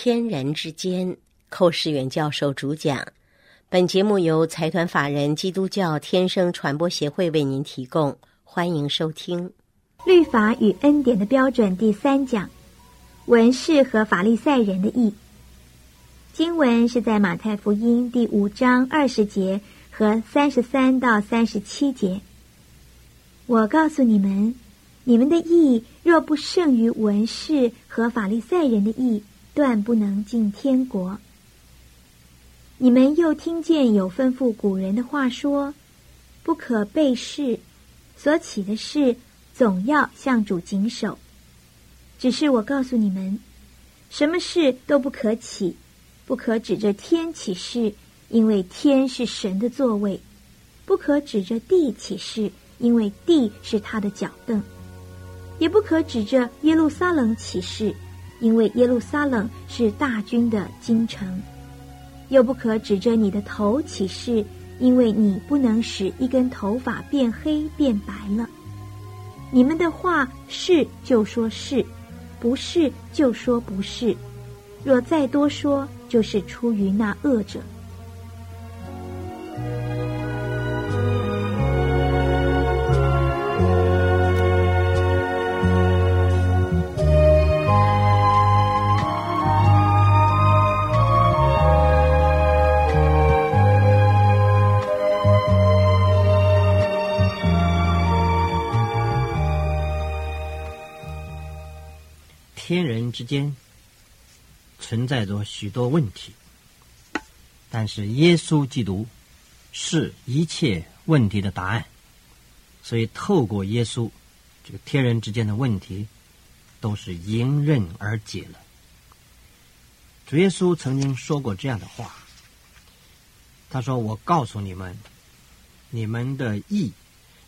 天人之间，寇世远教授主讲。本节目由财团法人基督教天生传播协会为您提供，欢迎收听。律法与恩典的标准第三讲：文士和法利赛人的义。经文是在马太福音第五章二十节和三十三到三十七节。我告诉你们，你们的义若不胜于文士和法利赛人的义，断不能进天国。你们又听见有吩咐古人的话说：“不可背誓，所起的事总要向主谨守。”只是我告诉你们，什么事都不可起，不可指着天起誓，因为天是神的座位；不可指着地起誓，因为地是他的脚凳；也不可指着耶路撒冷起誓。因为耶路撒冷是大军的京城，又不可指着你的头起誓，因为你不能使一根头发变黑变白了。你们的话是就说是，不是就说不是。若再多说，就是出于那恶者。之间存在着许多问题，但是耶稣基督是一切问题的答案，所以透过耶稣，这个天人之间的问题都是迎刃而解了。主耶稣曾经说过这样的话，他说：“我告诉你们，你们的义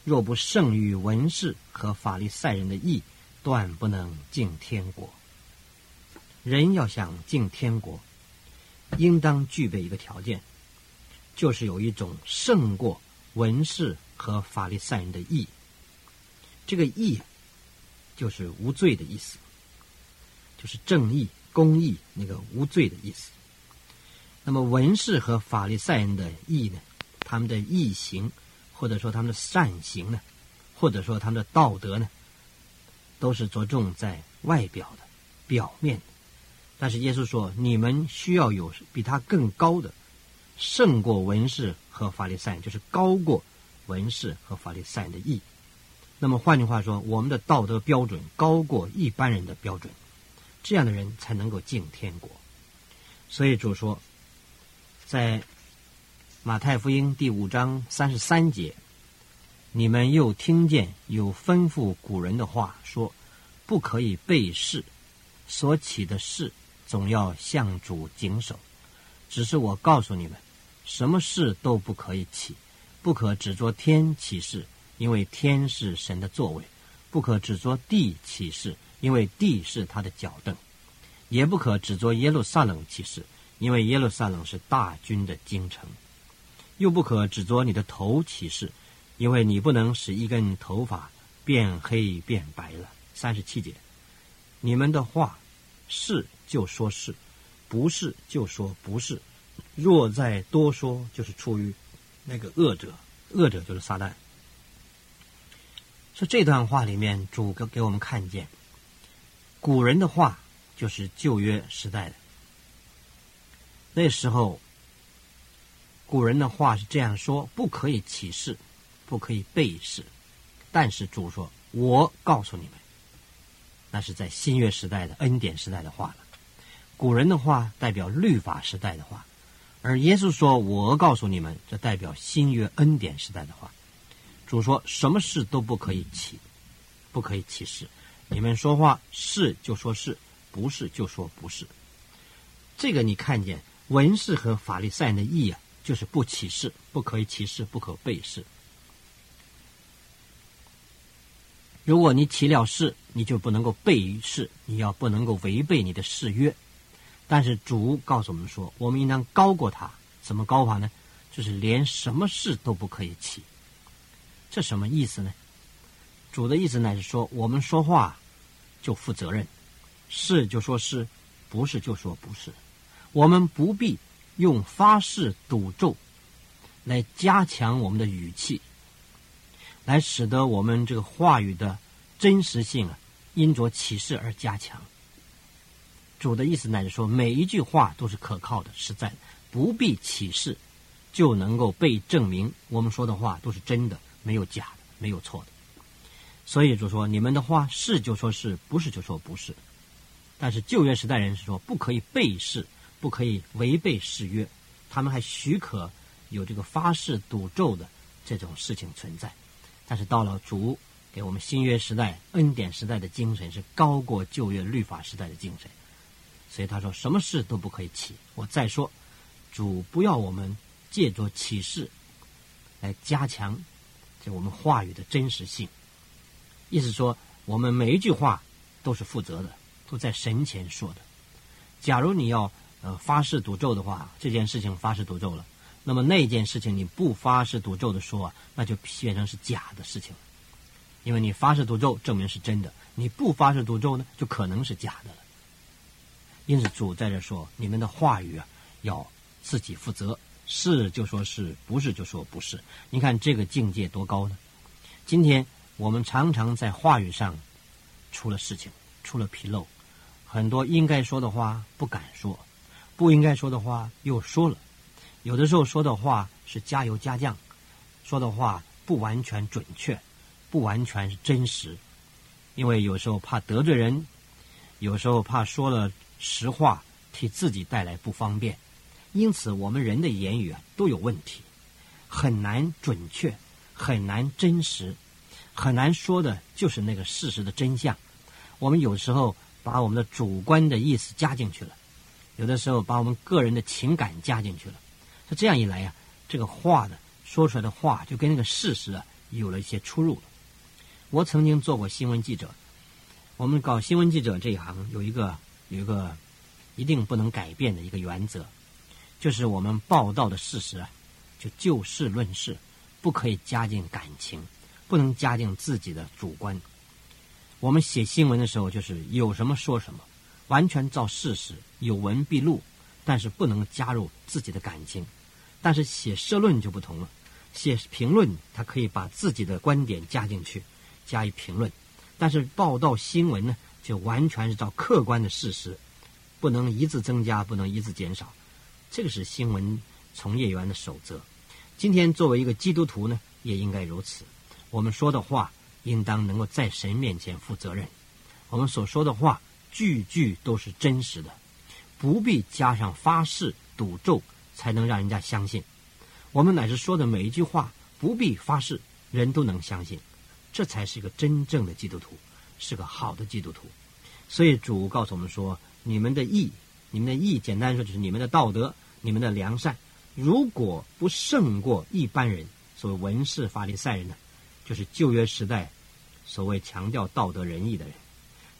若不胜于文士和法利赛人的义，断不能进天国。”人要想进天国，应当具备一个条件，就是有一种胜过文士和法利赛人的义。这个义，就是无罪的意思，就是正义、公义那个无罪的意思。那么文士和法利赛人的义呢？他们的义行，或者说他们的善行呢，或者说他们的道德呢，都是着重在外表的、表面的。但是耶稣说：“你们需要有比他更高的，胜过文士和法利赛，就是高过文士和法利赛的义。那么换句话说，我们的道德标准高过一般人的标准，这样的人才能够进天国。所以主说，在马太福音第五章三十三节，你们又听见有吩咐古人的话说：不可以背誓，所起的誓。”总要向主谨守，只是我告诉你们，什么事都不可以起，不可只做天起誓，因为天是神的座位；不可只做地起誓，因为地是他的脚凳；也不可只做耶路撒冷起誓，因为耶路撒冷是大军的京城；又不可只做你的头起誓，因为你不能使一根头发变黑变白了。三十七节，你们的话是。就说是，不是就说不是。若再多说，就是出于那个恶者，恶者就是撒旦。说这段话里面，主给给我们看见，古人的话就是旧约时代的。那时候，古人的话是这样说：不可以起誓，不可以背誓。但是主说：“我告诉你们，那是在新约时代的恩典时代的话了。”古人的话代表律法时代的话，而耶稣说：“我告诉你们，这代表新约恩典时代的话。”主说：“什么事都不可以起，不可以起誓。你们说话是就说是，不是就说不是。”这个你看见文士和法利赛人的意啊，就是不起誓，不可以起誓，不可背誓。如果你起了誓，你就不能够背于誓，你要不能够违背你的誓约。但是主告诉我们说，我们应当高过他。怎么高法呢？就是连什么事都不可以起。这什么意思呢？主的意思乃是说，我们说话就负责任，是就说是，不是就说不是。我们不必用发誓赌咒来加强我们的语气，来使得我们这个话语的真实性啊，因着启示而加强。主的意思乃是说，每一句话都是可靠的、实在的，不必启示就能够被证明。我们说的话都是真的，没有假的，没有错的。所以就说，你们的话是就说是不是就说不是。但是旧约时代人是说不可以背誓，不可以违背誓约，他们还许可有这个发誓赌咒的这种事情存在。但是到了主给我们新约时代恩典时代的精神是高过旧约律法时代的精神。所以他说，什么事都不可以起。我再说，主不要我们借着启示来加强这我们话语的真实性。意思说，我们每一句话都是负责的，都在神前说的。假如你要呃发誓赌咒的话，这件事情发誓赌咒了，那么那件事情你不发誓赌咒的说，那就变成是假的事情了。因为你发誓赌咒，证明是真的；你不发誓赌咒呢，就可能是假的了。因此，主在这说：“你们的话语啊，要自己负责，是就说是不是就说不是。你看这个境界多高呢？今天我们常常在话语上出了事情，出了纰漏，很多应该说的话不敢说，不应该说的话又说了。有的时候说的话是加油加酱，说的话不完全准确，不完全是真实，因为有时候怕得罪人，有时候怕说了。”实话替自己带来不方便，因此我们人的言语啊都有问题，很难准确，很难真实，很难说的就是那个事实的真相。我们有时候把我们的主观的意思加进去了，有的时候把我们个人的情感加进去了。那这样一来呀，这个话呢说出来的话就跟那个事实啊有了一些出入了。我曾经做过新闻记者，我们搞新闻记者这一行有一个。有一个一定不能改变的一个原则，就是我们报道的事实啊，就就事论事，不可以加进感情，不能加进自己的主观。我们写新闻的时候，就是有什么说什么，完全照事实，有文必录，但是不能加入自己的感情。但是写社论就不同了，写评论，他可以把自己的观点加进去，加以评论。但是报道新闻呢？就完全是照客观的事实，不能一字增加，不能一字减少，这个是新闻从业员的守则。今天作为一个基督徒呢，也应该如此。我们说的话，应当能够在神面前负责任。我们所说的话，句句都是真实的，不必加上发誓、赌咒，才能让人家相信。我们乃是说的每一句话，不必发誓，人都能相信，这才是一个真正的基督徒。是个好的基督徒，所以主告诉我们说：你们的义，你们的义，简单说就是你们的道德，你们的良善，如果不胜过一般人，所谓文士、法利赛人呢，就是旧约时代所谓强调道德仁义的人，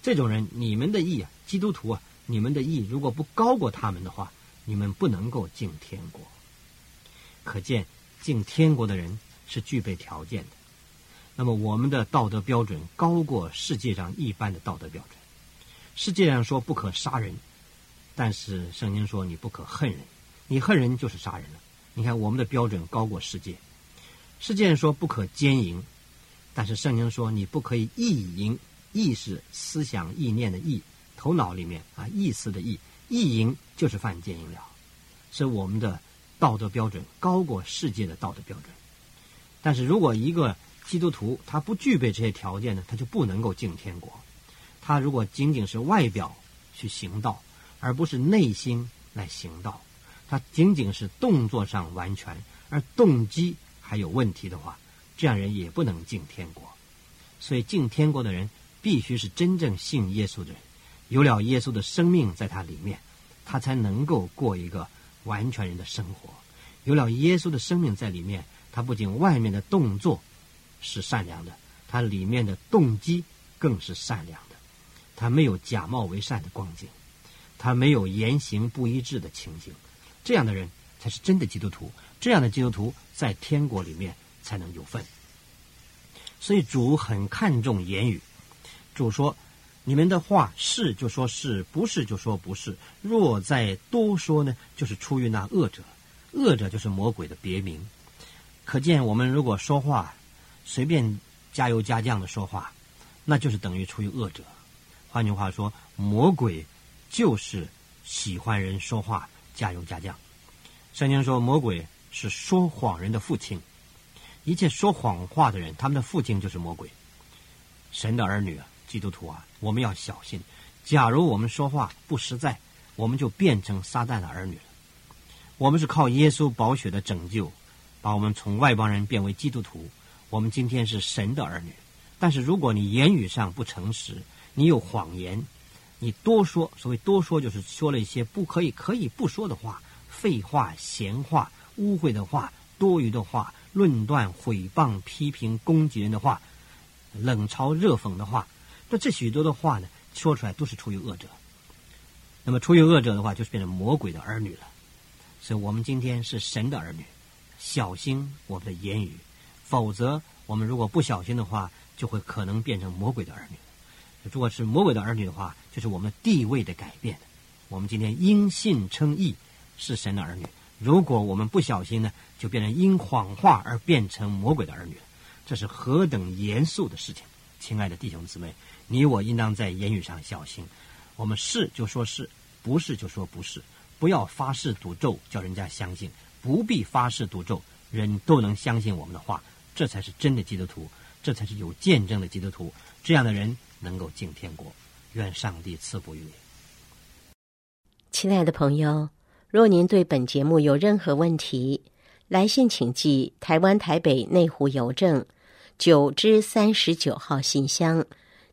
这种人，你们的义啊，基督徒啊，你们的义如果不高过他们的话，你们不能够进天国。可见进天国的人是具备条件的。那么，我们的道德标准高过世界上一般的道德标准。世界上说不可杀人，但是圣经说你不可恨人，你恨人就是杀人了。你看，我们的标准高过世界。世界上说不可奸淫，但是圣经说你不可以意淫，意是思想意念的意，头脑里面啊意思的意，意淫就是犯奸淫了。所以我们的道德标准高过世界的道德标准。但是如果一个基督徒他不具备这些条件呢，他就不能够进天国。他如果仅仅是外表去行道，而不是内心来行道，他仅仅是动作上完全，而动机还有问题的话，这样人也不能进天国。所以进天国的人必须是真正信耶稣的人，有了耶稣的生命在他里面，他才能够过一个完全人的生活。有了耶稣的生命在里面，他不仅外面的动作。是善良的，他里面的动机更是善良的，他没有假冒为善的光景，他没有言行不一致的情形，这样的人才是真的基督徒，这样的基督徒在天国里面才能有份。所以主很看重言语，主说：“你们的话是就说是，不是就说不是。若再多说呢，就是出于那恶者，恶者就是魔鬼的别名。可见我们如果说话随便加油加酱的说话，那就是等于出于恶者。换句话说，魔鬼就是喜欢人说话加油加酱。圣经说，魔鬼是说谎人的父亲，一切说谎话的人，他们的父亲就是魔鬼。神的儿女啊，基督徒啊，我们要小心。假如我们说话不实在，我们就变成撒旦的儿女了。我们是靠耶稣宝血的拯救，把我们从外邦人变为基督徒。我们今天是神的儿女。但是如果你言语上不诚实，你有谎言，你多说，所谓多说，就是说了一些不可以、可以不说的话，废话、闲话、污秽的话、多余的话、论断、毁谤、批评、攻击人的话、冷嘲热讽的话，那这许多的话呢，说出来都是出于恶者。那么出于恶者的话，就是变成魔鬼的儿女了。所以我们今天是神的儿女，小心我们的言语，否则我们如果不小心的话，就会可能变成魔鬼的儿女。如果是魔鬼的儿女的话，就是我们地位的改变。我们今天因信称义，是神的儿女。如果我们不小心呢，就变成因谎话而变成魔鬼的儿女。这是何等严肃的事情！亲爱的弟兄姊妹，你我应当在言语上小心。我们是就说是，不是就说不是。不要发誓赌咒，叫人家相信；不必发誓赌咒，人都能相信我们的话。这才是真的基督徒，这才是有见证的基督徒。这样的人。能够进天国，愿上帝赐福于你。亲爱的朋友，若您对本节目有任何问题，来信请寄台湾台北内湖邮政九之三十九号信箱，